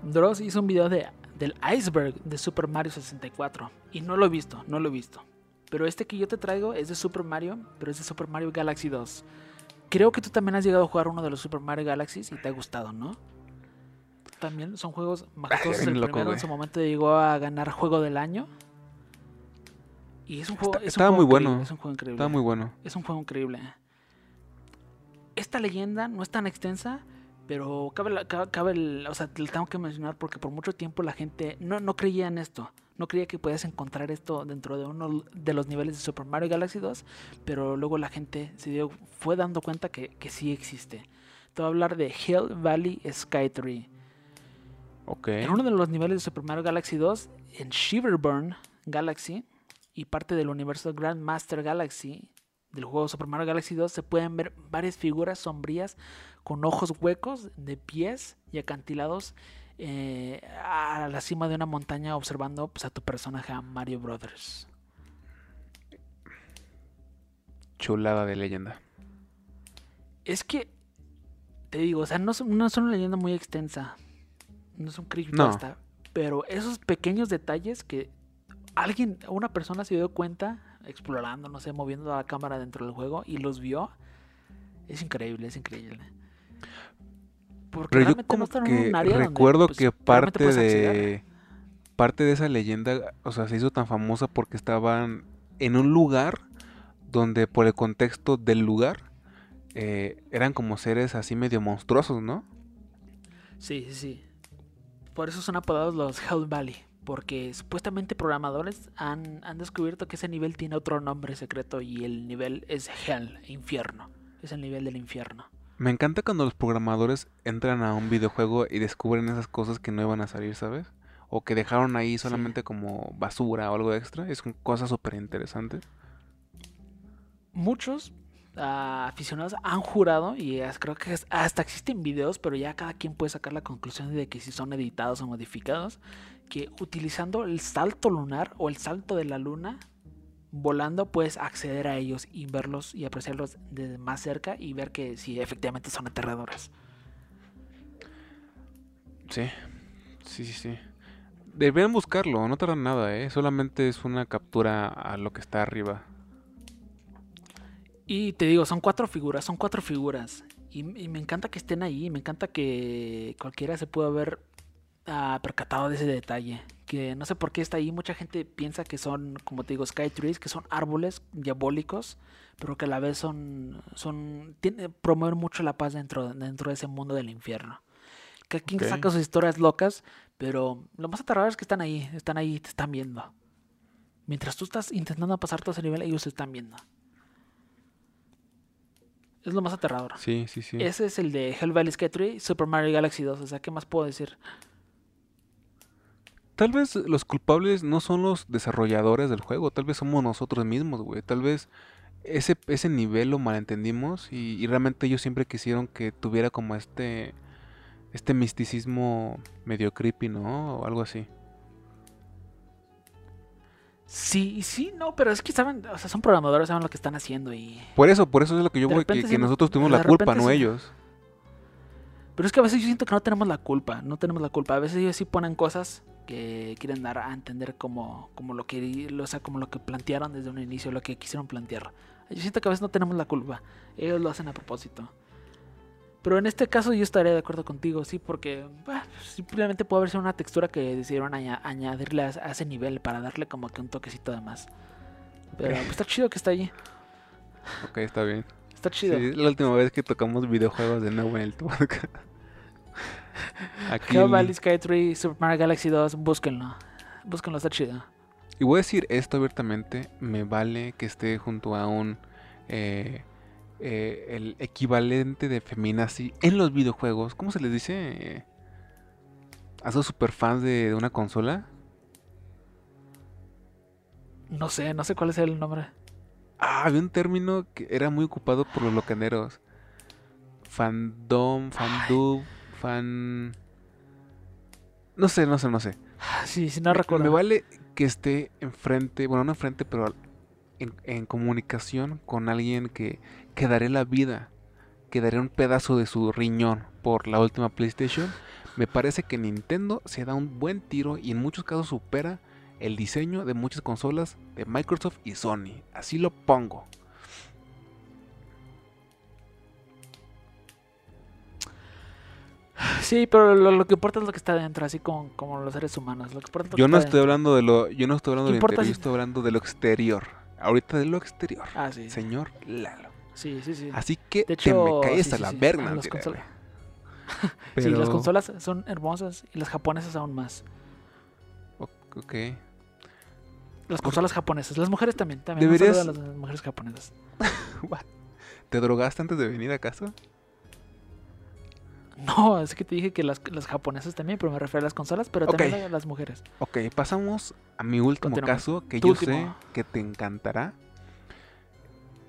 Dross hizo un video de, del iceberg de Super Mario 64 y no lo he visto, no lo he visto. Pero este que yo te traigo es de Super Mario, pero es de Super Mario Galaxy 2. Creo que tú también has llegado a jugar uno de los Super Mario Galaxies y te ha gustado, ¿no? También son juegos majestuosos. bien El loco, primero en su momento llegó a ganar Juego del Año. Y es un juego, Está- es un estaba juego muy bueno. Es un juego increíble. Está muy bueno. Es un juego increíble. Esta leyenda no es tan extensa, pero cabe, cabe el- o sea, te lo tengo que mencionar porque por mucho tiempo la gente no, no creía en esto. No creía que podías encontrar esto dentro de uno de los niveles de Super Mario Galaxy 2, pero luego la gente se dio, fue dando cuenta que, que sí existe. Te voy a hablar de Hill Valley Sky Tree. Ok. En uno de los niveles de Super Mario Galaxy 2, en Shiverburn Galaxy y parte del universo Grandmaster Galaxy del juego Super Mario Galaxy 2, se pueden ver varias figuras sombrías con ojos huecos de pies y acantilados eh, a la cima de una montaña observando pues, a tu personaje a Mario Brothers. Chulada de leyenda. Es que, te digo, o sea, no es, no es una leyenda muy extensa. No es un creepypasta. Pero esos pequeños detalles que alguien, una persona se dio cuenta explorando, no sé, moviendo la cámara dentro del juego y los vio, es increíble, es increíble. Porque Pero yo realmente como no están en que un área donde, recuerdo pues, que parte de parte de esa leyenda, o sea, se hizo tan famosa porque estaban en un lugar donde por el contexto del lugar eh, eran como seres así medio monstruosos, ¿no? Sí, sí, sí. Por eso son apodados los Hell Valley. Porque supuestamente programadores han, han descubierto que ese nivel tiene otro nombre secreto y el nivel es Hell, infierno. Es el nivel del infierno. Me encanta cuando los programadores entran a un videojuego y descubren esas cosas que no iban a salir, ¿sabes? O que dejaron ahí solamente como basura o algo extra. Es una cosa súper interesante. Muchos ah, aficionados han jurado, y es- creo que es- hasta existen videos, pero ya cada quien puede sacar la conclusión de que si son editados o modificados, que utilizando el salto lunar o el salto de la luna, volando puedes acceder a ellos y verlos y apreciarlos desde más cerca y ver que si efectivamente son aterradores. Sí, sí, sí, sí. Deberían buscarlo, no tardan nada, ¿eh? Solamente es una captura a lo que está arriba. Y te digo, son cuatro figuras, son cuatro figuras. Y, y me encanta que estén ahí, me encanta que cualquiera se pueda haber ah, percatado de ese detalle. Que no sé por qué está ahí, mucha gente piensa que son, como te digo, sky trees, que son árboles diabólicos, pero que a la vez son, son tiene, promueven mucho la paz dentro, dentro de ese mundo del infierno. Que quien Ok. saca sus historias locas, pero lo más aterrador es que están ahí, están ahí, te están viendo. Mientras tú estás intentando pasar todo ese nivel, ellos te están viendo. Es lo más aterrador. Sí, sí, sí. Ese es el de Hell Valley Sky 3 y Super Mario Galaxy 2. O sea, ¿qué más puedo decir? Tal vez los culpables no son los desarrolladores del juego, tal vez somos nosotros mismos, güey. Tal vez ese, ese nivel lo malentendimos y, y realmente ellos siempre quisieron que tuviera como este este misticismo medio creepy, ¿no? O algo así. Sí, sí, no, pero es que saben, o sea, son programadores, saben lo que están haciendo y... Por eso, por eso es lo que yo voy, que, que nosotros tuvimos la culpa, no sí. ellos. Pero es que a veces yo siento que no tenemos la culpa, no tenemos la culpa. A veces ellos sí ponen cosas que quieren dar a entender como, como lo que, o sea, como lo que plantearon desde un inicio, lo que quisieron plantear. Yo siento que a veces no tenemos la culpa, ellos lo hacen a propósito. Pero en este caso yo estaría de acuerdo contigo, sí, porque bah, simplemente puede haber sido una textura que decidieron aña- añadirle a, a ese nivel para darle como que un toquecito de más. Pero pues, está chido que está allí, Ok, está bien. está chido. Sí, es la última vez que tocamos videojuegos de nuevo en el podcast. Aquí. Hell Valley Sky 3, Super Mario Galaxy 2, búsquenlo. Búsquenlo, está chido. Y voy a decir esto abiertamente, me vale que esté junto a un eh, eh, el equivalente de feminazi en los videojuegos. ¿Cómo se les dice? ¿A esos superfans de, de una consola? No sé, no sé cuál es el nombre. Ah, había un término que era muy ocupado por los locaneros. Fandom, fandub, fan... No sé, no sé, no sé. Ah, Sí, sí, no recuerdo. Me vale que esté enfrente, bueno, no enfrente, pero en, en comunicación con alguien que, que daré la vida, que daré un pedazo de su riñón por la última PlayStation. Me parece que Nintendo se da un buen tiro y en muchos casos supera el diseño de muchas consolas de Microsoft y Sony. Así lo pongo. Sí, pero lo, lo que importa es lo que está dentro, así como, como los seres humanos. Lo que importa es lo Yo que no está estoy dentro. hablando de lo, yo no estoy hablando ¿Qué del importa interior, yo si- estoy hablando de lo exterior. Ahorita de lo exterior. Ah, sí. Señor Lalo. Sí, sí, sí. Así que De te me caes sí, a sí, la sí. verga, Ah, consolas- güey. Sí, las Pero- consolas son hermosas y las japonesas aún más. Ok. Las Por- consolas japonesas. Las mujeres también. También Deberías- las mujeres japonesas. ¿Te drogaste antes de venir acaso? No, es que te dije que las, las japonesas también, pero me refiero a las consolas, pero también a las mujeres. Ok, pasamos a mi último caso que Tu yo último. sé que te encantará.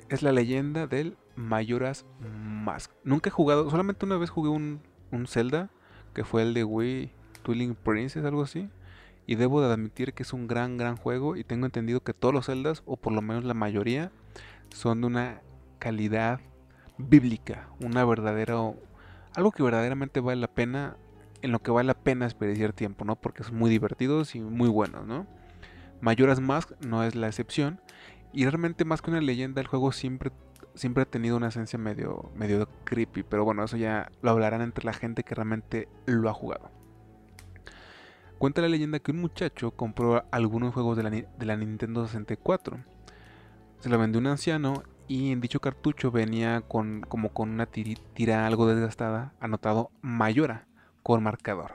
Es la leyenda del Majora's Mask. Nunca he jugado, solamente una vez jugué un, un Zelda, que fue el de Wii Twilight Princess, algo así. Y debo de admitir que es un gran, gran juego. Y tengo entendido que todos los Zeldas, o por lo menos la mayoría, son de una calidad bíblica. Una verdadera. Algo que verdaderamente vale la pena. En lo que vale la pena desperdiciar tiempo, ¿no? Porque son muy divertidos y muy buenos, ¿no? Majora's Mask no es la excepción. Y realmente más que una leyenda, el juego siempre, siempre ha tenido una esencia medio, medio creepy. Pero bueno, eso ya lo hablarán entre la gente que realmente lo ha jugado. Cuenta la leyenda que un muchacho compró algunos juegos de la, de la Nintendo 64. Se lo vendió un anciano y en dicho cartucho venía con, como con una tira algo desgastada anotado Mayora con marcador.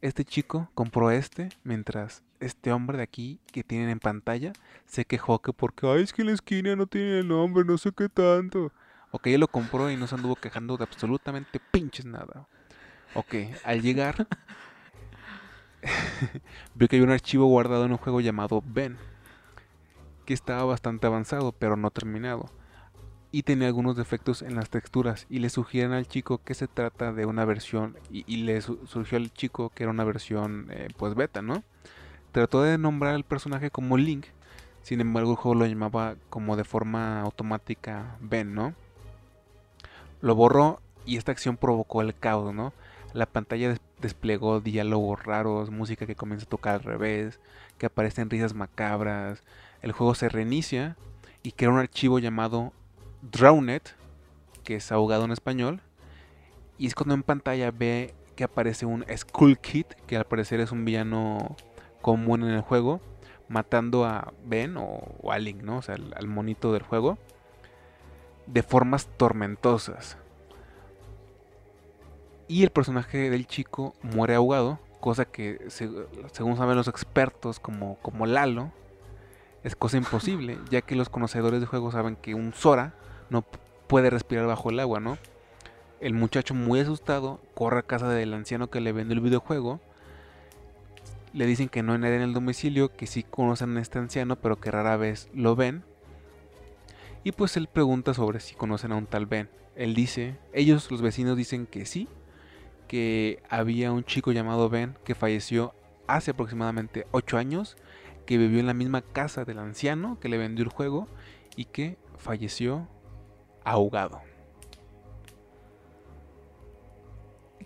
Este chico compró este mientras este hombre de aquí que tienen en pantalla se quejó que porque ay es que en la esquina no tiene el nombre, no sé qué tanto. Ok, él lo compró y no se anduvo quejando de absolutamente pinches nada. Ok, al llegar vio que había un archivo guardado en un juego llamado Ben, que estaba bastante avanzado pero no terminado y tenía algunos defectos en las texturas y le sugieren al chico que se trata de una versión y, le su- surgió al chico que era una versión eh, pues beta, ¿no? Trató de nombrar al personaje como Link, sin embargo el juego lo llamaba como de forma automática Ben, ¿no? Lo borró y esta acción provocó el caos, ¿no? La pantalla des- desplegó diálogos raros, música que comienza a tocar al revés, que aparecen risas macabras, el juego se reinicia y crea un archivo llamado Drowned, que es ahogado en español, y es cuando en pantalla ve que aparece un Skull Kid, que al parecer es un villano común en el juego, matando a Ben o, o a Link, ¿no? O sea, al, al monito del juego, de formas tormentosas. Y el personaje del chico muere ahogado, cosa que se- según saben los expertos como, como Lalo, es cosa imposible, ya que los conocedores de juegos saben que un Sora no puede respirar bajo el agua, ¿no? El muchacho muy asustado corre a casa del anciano que le vende el videojuego. Le dicen que no hay en el domicilio, que sí conocen a este anciano, pero que rara vez lo ven. Y pues él pregunta sobre si conocen a un tal Ben. Él dice, ellos los vecinos dicen que sí, que había un chico llamado Ben que falleció hace aproximadamente 8 años, que vivió en la misma casa del anciano que le vendió el juego y que falleció ahogado.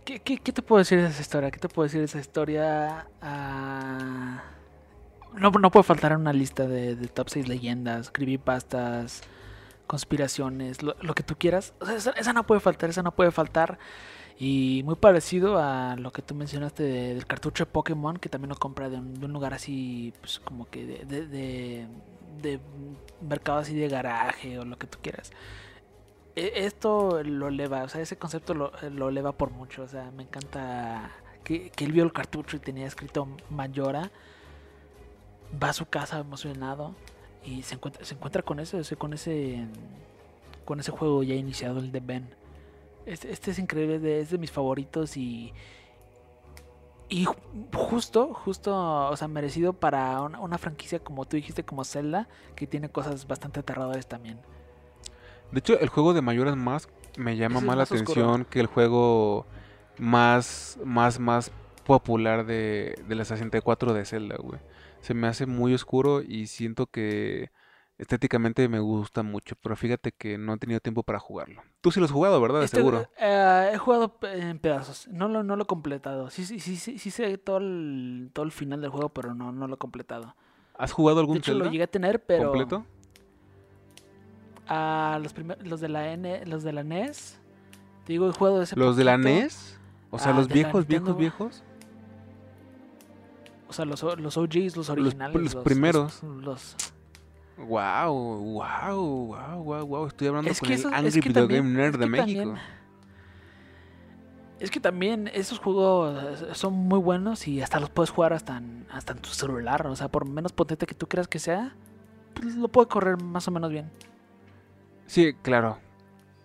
¿Qué, qué, te puedo decir de esa historia? ¿Qué te puedo decir de esa historia? Ah, no, no puede faltar una lista de, top 6 leyendas, creepypastas, conspiraciones, lo, que tú quieras. Esa no puede faltar, esa no puede faltar. Y muy parecido a lo que tú mencionaste de- del cartucho de Pokémon, que también lo compra de un, lugar así, pues como que de, de, de- mercado así de garaje o lo que tú quieras. E- Esto lo eleva, o sea, ese concepto lo, lo eleva por mucho. O sea, me encanta que, que él vio el cartucho y tenía escrito Mayora. Va a su casa emocionado y se encuentra, se encuentra con ese, o sea, con ese, con ese juego ya iniciado, el de Ben. Este, este es increíble, es de mis favoritos y. Y ju- justo, justo, o sea, merecido para una, una franquicia como tú dijiste, como Zelda, que tiene cosas bastante aterradoras también. De hecho, el juego de Majora's Mask me llama más la más oscuro. atención que el juego más, más, más popular de, de la 64 de Zelda, güey. Se me hace muy oscuro y siento que estéticamente me gusta mucho, pero fíjate que no he tenido tiempo para jugarlo. Tú sí lo has jugado, ¿verdad? De Este, seguro. eh, he jugado en pedazos, no lo, no lo he completado. Sí, sí, sí, sí, sí sé todo el, todo el final del juego, pero no, no lo he completado. ¿Has jugado De algún hecho, Zelda lo llegué a tener, pero completo? a los, los de la N, los de la NES, te digo, he jugado ese ¿Los de la. NES? O sea, Ah, los de viejos, viejos, viejos. O sea, los, los OGs, los originales. los primeros. Los, los- Wow, wow, wow, wow, wow. Estoy hablando Es con que el eso- es Angry que Video también- Game Nerd es de México. también- Es que también esos juegos son muy buenos y hasta los puedes jugar hasta en, hasta en tu celular. O sea, por menos potente que tú creas que sea, pues lo puede correr más o menos bien. Sí, claro.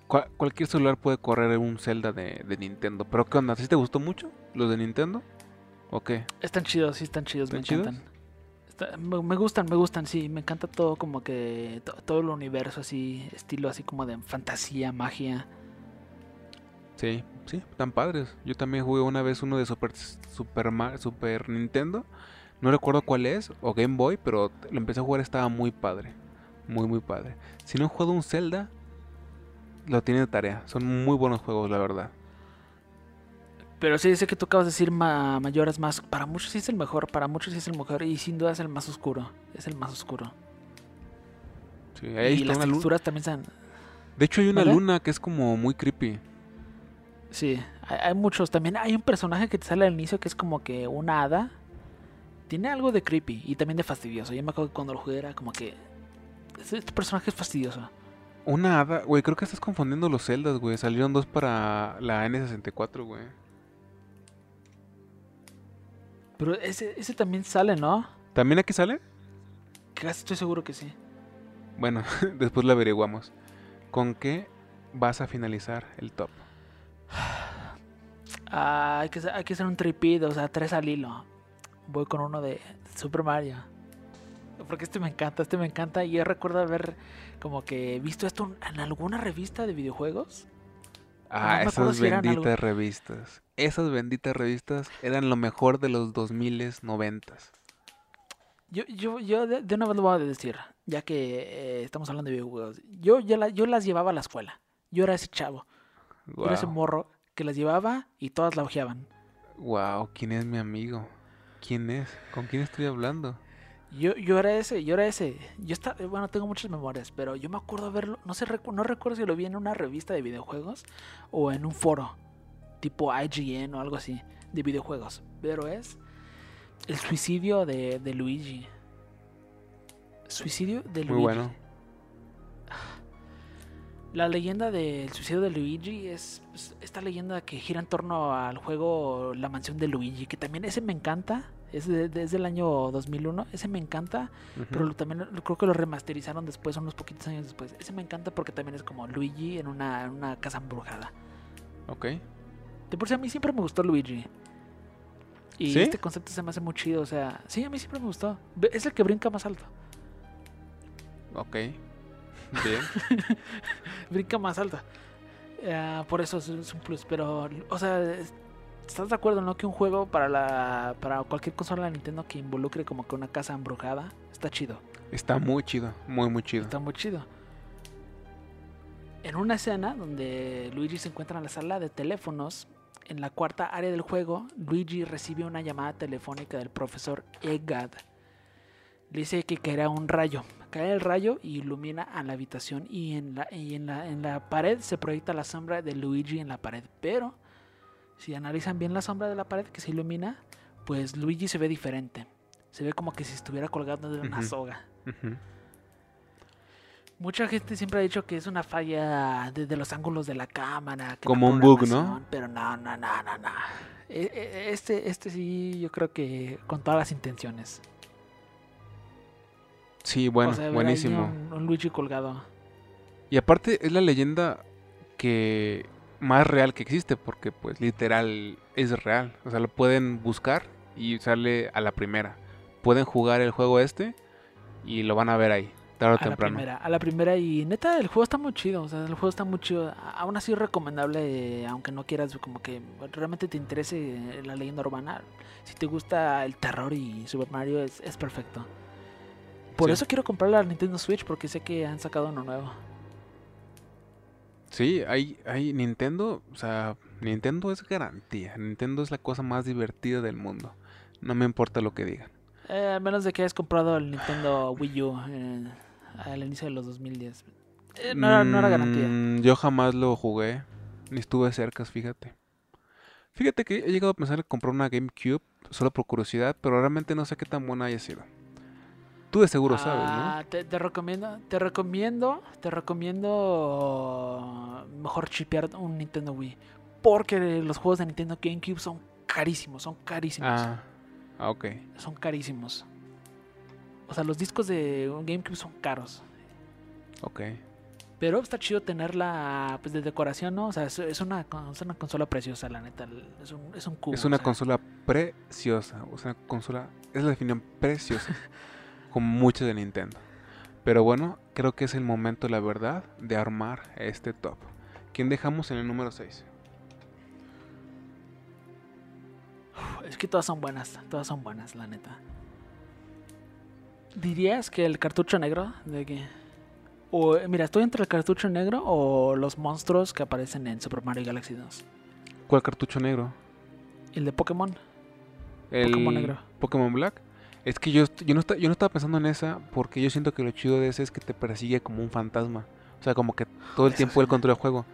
Cual- cualquier celular puede correr un Zelda de, de Nintendo. Pero ¿qué onda? ¿Sí te gustó mucho los de Nintendo? ¿O qué? Están chidos, sí, están chidos, me encantan. Me, gustan, me gustan, sí. Me encanta todo como que to- todo el universo así, estilo así como de fantasía, magia. Sí, sí, están padres. Yo también jugué una vez uno de Super, Super, Super Nintendo. No recuerdo cuál es, o Game Boy, pero lo empecé a jugar, estaba muy padre. Muy, muy padre. Si no he jugado un Zelda, lo tiene de tarea. Son muy buenos juegos, la verdad. Pero sí, sé que tú acabas de decir ma Mayoras más. Para muchos sí es el mejor, para muchos sí es el mejor y sin duda es el más oscuro. Es el más oscuro. Sí, ahí y las una luna. texturas también están... De hecho, hay una ¿Vale? luna que es como muy creepy. Sí, hay, hay muchos. También hay un personaje que te sale al inicio que es como que una hada. Tiene algo de creepy y también de fastidioso. Yo me acuerdo que cuando lo jugué era como que... Este este personaje es fastidioso. Una hada, güey, creo que estás confundiendo los Zeldas, güey. Salieron dos para la N64, güey. Pero ese, ese también sale, ¿no? ¿También aquí sale? Casi estoy seguro que sí. Bueno, después lo averiguamos. ¿Con qué vas a finalizar el top? Ah, hay, que, hacer- hay que hacer un tripid, o sea, tres al hilo. Voy con uno de Super Mario. Porque este me encanta, este me encanta. Y yo recuerdo haber como que visto esto en alguna revista de videojuegos. Ah, esas benditas algo- revistas. Esas benditas revistas eran lo mejor de los 2000s, 90s. Yo, yo, yo de, de una vez lo voy a decir, ya que eh, estamos hablando de videojuegos. Yo, yo, la- yo las llevaba a la escuela. Yo era ese chavo. Yo era ese morro que las llevaba y todas la ojeaban. wow, ¿quién es mi amigo? ¿Quién es? ¿Con quién estoy hablando? Yo, yo era ese, yo era ese. Yo bueno, tengo muchas memorias, pero yo me acuerdo verlo, no sé, no recuerdo si lo vi en una revista de videojuegos o en un foro, tipo IGN o algo así, de videojuegos. Pero es el suicidio de, de Luigi. Suicidio de Luigi. Muy bueno. La leyenda del suicidio de Luigi es esta leyenda que gira en torno al juego La mansión de Luigi, que también ese me encanta, Es, de- de- es del año 2001. Ese me encanta, pero también creo que lo remasterizaron después, unos poquitos años después. Ese me encanta porque también es como Luigi en una, en una casa embrujada. Ok. De por sí a mí siempre me gustó Luigi. Y ¿Sí? este concepto se me hace muy chido, o sea, sí, a mí siempre me gustó. Es el que brinca más alto. Ok. Bien. Brinca más alto. Ah, por eso es, es un plus, pero, o sea, es- ¿estás de acuerdo, no? Que un juego para la para cualquier consola de Nintendo que involucre como que una casa embrujada, está chido. Está muy chido. Muy, muy chido. Está muy chido. En una escena donde Luigi se encuentra en la sala de teléfonos, en la cuarta área del juego, Luigi recibe una llamada telefónica del profesor Egad. Le dice que caerá un rayo. Cae el rayo y ilumina a la habitación y en la, y en la, en la pared se proyecta la sombra de Luigi en la pared. Pero si analizan bien la sombra de la pared que se ilumina, pues Luigi se ve diferente. Se ve como que si estuviera colgando de una soga. Mucha gente siempre ha dicho que es una falla de, de los ángulos de la cámara. que la Como un bug, ¿no? Pero no, no, no, no, no. E- e- Este, este sí, yo creo que con todas las intenciones. Sí, bueno, O sea, buenísimo. Un, un Luigi colgado. Y aparte es la leyenda que más real que existe porque pues literal es real. O sea, lo pueden buscar y sale a la primera. Pueden jugar el juego este y lo van a ver ahí, tarde o A la temprano. primera, a la primera y neta el juego está muy chido, o sea, el juego está muy chido, aún así es recomendable, eh, aunque no quieras como que realmente te interese eh, la leyenda urbana, si te gusta el terror y Super Mario es, es perfecto. Por Sí. eso quiero comprar la Nintendo Switch porque sé que han sacado uno nuevo. Sí, hay, hay Nintendo, o sea, Nintendo es garantía. Nintendo es la cosa más divertida del mundo. No me importa lo que digan. Eh, al menos de que hayas comprado el Nintendo Wii U eh, al inicio de los 2010. Eh, no, era, no era garantía. Mm, yo jamás lo jugué, ni estuve cerca, fíjate. Fíjate que he llegado a pensar en comprar una GameCube solo por curiosidad, pero realmente no sé qué tan buena haya sido. Tú de seguro sabes, ¿no? Ah, te, te recomiendo, te recomiendo, te recomiendo mejor chipear un Nintendo Wii. Porque los juegos de Nintendo GameCube son carísimos, son carísimos. Ah, ah, ok. Son carísimos. O sea, los discos de un GameCube son caros. Ok. Pero está chido tenerla pues, de decoración, ¿no? O sea, es, es una, es una consola preciosa, la neta. Es un, es un cubo. Es una o sea, consola preciosa. O sea, consola. Es la definición preciosa. como muchas de Nintendo. Pero bueno, creo que es el momento, la verdad, de armar este top. ¿Quién dejamos en el número 6? Es que todas son buenas, todas son buenas, la neta. ¿Dirías que el cartucho negro de que o mira, estoy entre el cartucho negro o los monstruos que aparecen en Super Mario Galaxy 2? ¿Cuál cartucho negro? El de Pokémon. El Pokémon negro. Pokémon Black. Es que yo, yo, no esta- yo no estaba pensando en esa porque yo siento que lo chido de ese es que te persigue como un fantasma. O sea, como que todo el Eso tiempo el sí. control del juego.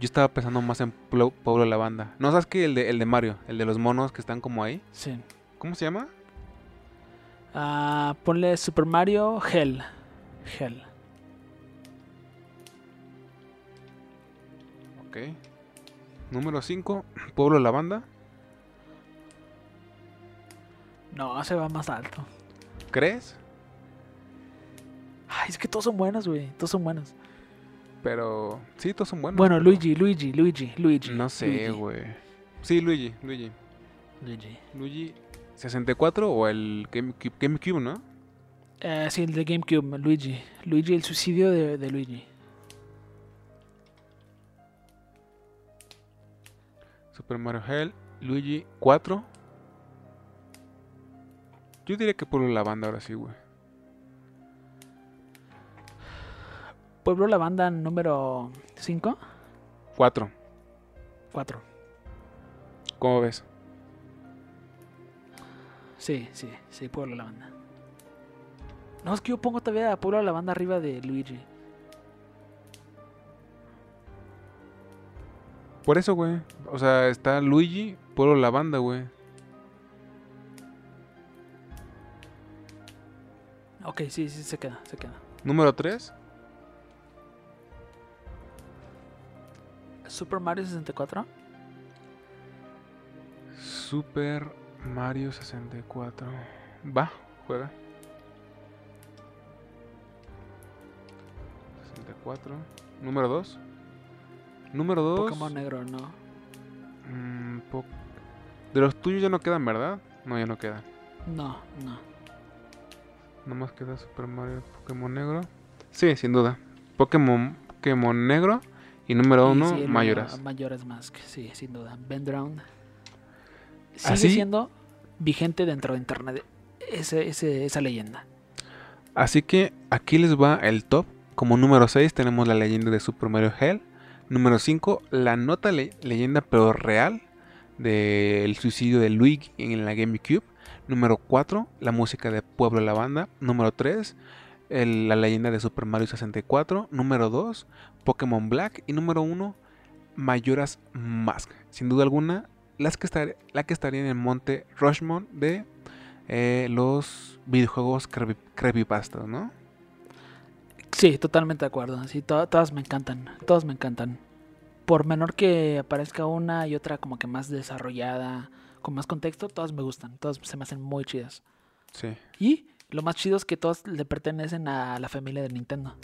Yo estaba pensando más en Pueblo Lavanda. ¿No sabes que el de, el de Mario? El de los monos que están como ahí. Sí. ¿Cómo se llama? Ah, ponle Super Mario Hell. Hell. Ok. Número 5, Pueblo Lavanda. No, se va más alto. ¿Crees? Ay, es que todos son buenos, güey. Todos son buenos. Pero sí, todos son buenos. Bueno, pero Luigi, Luigi, Luigi, Luigi. No sé, güey. Sí, Luigi, Luigi. Luigi. Luigi 64 o el GameCube, GameCube ¿no? Eh, sí, el de GameCube, Luigi. Luigi, el suicidio de, de Luigi. Super Mario Hell, Luigi 4. Yo diría que Pueblo Lavanda ahora sí, güey. Pueblo la banda número 5, 4. 4. ¿Cómo ves? Sí, sí, sí, Pueblo la banda. No, es que yo pongo todavía a Pueblo la banda arriba de Luigi. Por eso, güey. O sea, está Luigi, Pueblo Lavanda, güey. Ok, sí, sí, se queda, se queda. Número 3. Super Mario 64. Super Mario 64. Va, juega. 64. Número 2. Número 2. Pokémon negro, no. Mm, po- de los tuyos ya no quedan, ¿verdad? No, ya no quedan. No, no. Nomás queda Super Mario Pokémon Negro. Sí, sin duda. Pokémon, Pokémon Negro. Y número 1, sí, Mayoras. Majora's Mask, sí, sin duda. Ben Drown. Sigue ¿Así? siendo vigente dentro de internet ese, ese- esa leyenda. Así que aquí les va el top. Como número 6 tenemos la leyenda de Super Mario Hell. Número 5, la nota le- leyenda pero real del suicidio de Luigi en la GameCube. Número 4, la música de Pueblo la Banda. Número 3, el- la leyenda de Super Mario 64. Número 2, Pokémon Black. Y número 1, Mayoras Mask. Sin duda alguna, las que estar- la que estaría en el monte Rushmore de eh, los videojuegos creepy- creepypastas, ¿no? Sí, totalmente de acuerdo. Sí, to- todas me encantan. Todas me encantan. Por menor que aparezca una y otra como que más desarrollada, con más contexto, todas me gustan. Todas se me hacen muy chidas. Sí. Y lo más chido es que todas le pertenecen a la familia de Nintendo.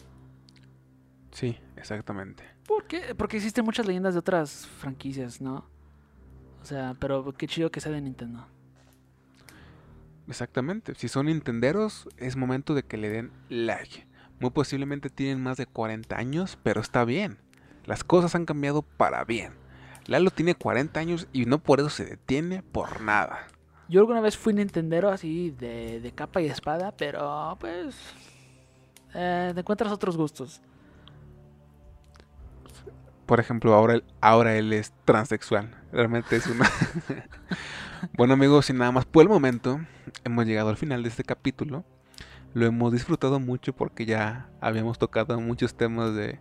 Sí, exactamente. ¿Por qué? Porque existen muchas leyendas de otras franquicias, ¿no? O sea, pero qué chido que sea de Nintendo. Exactamente. Si son nintenderos, es momento de que le den like. Muy posiblemente tienen más de 40 años, pero está bien. Las cosas han cambiado para bien. Lalo tiene 40 años y no por eso se detiene por nada. Yo alguna vez fui Nintendero así de, de capa y espada, pero pues... eh, te encuentras otros gustos. Por ejemplo, ahora, él- ahora él es transexual. Realmente es una... bueno amigos, sin nada más por el momento, hemos llegado al final de este capítulo. Lo hemos disfrutado mucho porque ya habíamos tocado muchos temas de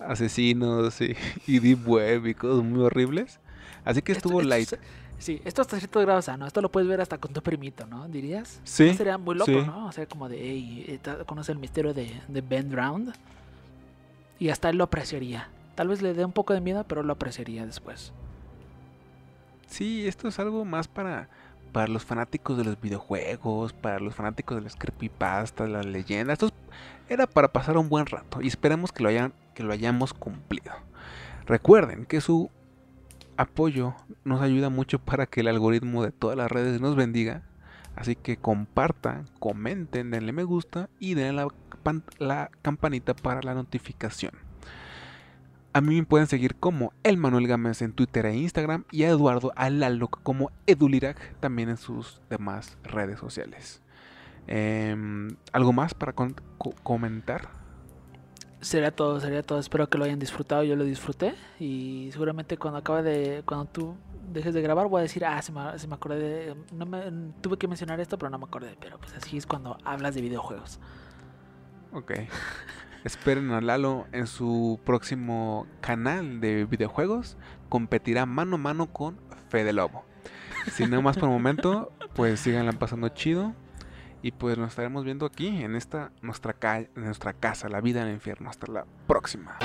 asesinos y, y deep web y cosas muy horribles. Así que estuvo esto light. sí, esto hasta cierto grado sano. Esto lo puedes ver hasta con tu primito, ¿no? ¿Dirías? Sí, ¿No sería muy loco, sí. ¿no? O sea, como de, hey, conoce el misterio de, de Ben Round. Y hasta él lo apreciaría. Tal vez le dé un poco de miedo, pero lo apreciaría después. Sí, esto es algo más para, para los fanáticos de los videojuegos, para los fanáticos de los creepypastas, las leyendas. Esto es- era para pasar un buen rato y esperemos que lo, hayan, que lo hayamos cumplido. Recuerden que su apoyo nos ayuda mucho para que el algoritmo de todas las redes nos bendiga. Así que compartan, comenten, denle me gusta y denle la, pan- la campanita para la notificación. A mí me pueden seguir como el Manuel Gámez en Twitter e Instagram y a Eduardo Alaloc como Edulirac también en sus demás redes sociales. Em, ¿Algo más para comentar? Sería todo, sería todo. Espero que lo hayan disfrutado. Yo lo disfruté. Y seguramente cuando acabe de. Cuando tú dejes de grabar, voy a decir, ah, se me, se me acordé de. No me, tuve que mencionar esto, pero no me acordé. Pero pues así es cuando hablas de videojuegos. Ok. Esperen a Lalo en su próximo canal de videojuegos. Competirá mano a mano con Fede Lobo. Sin nada más por el momento, pues síganla pasando chido. Y pues nos estaremos viendo aquí en esta nuestra, ca- nuestra casa, la vida en el infierno. Hasta la próxima.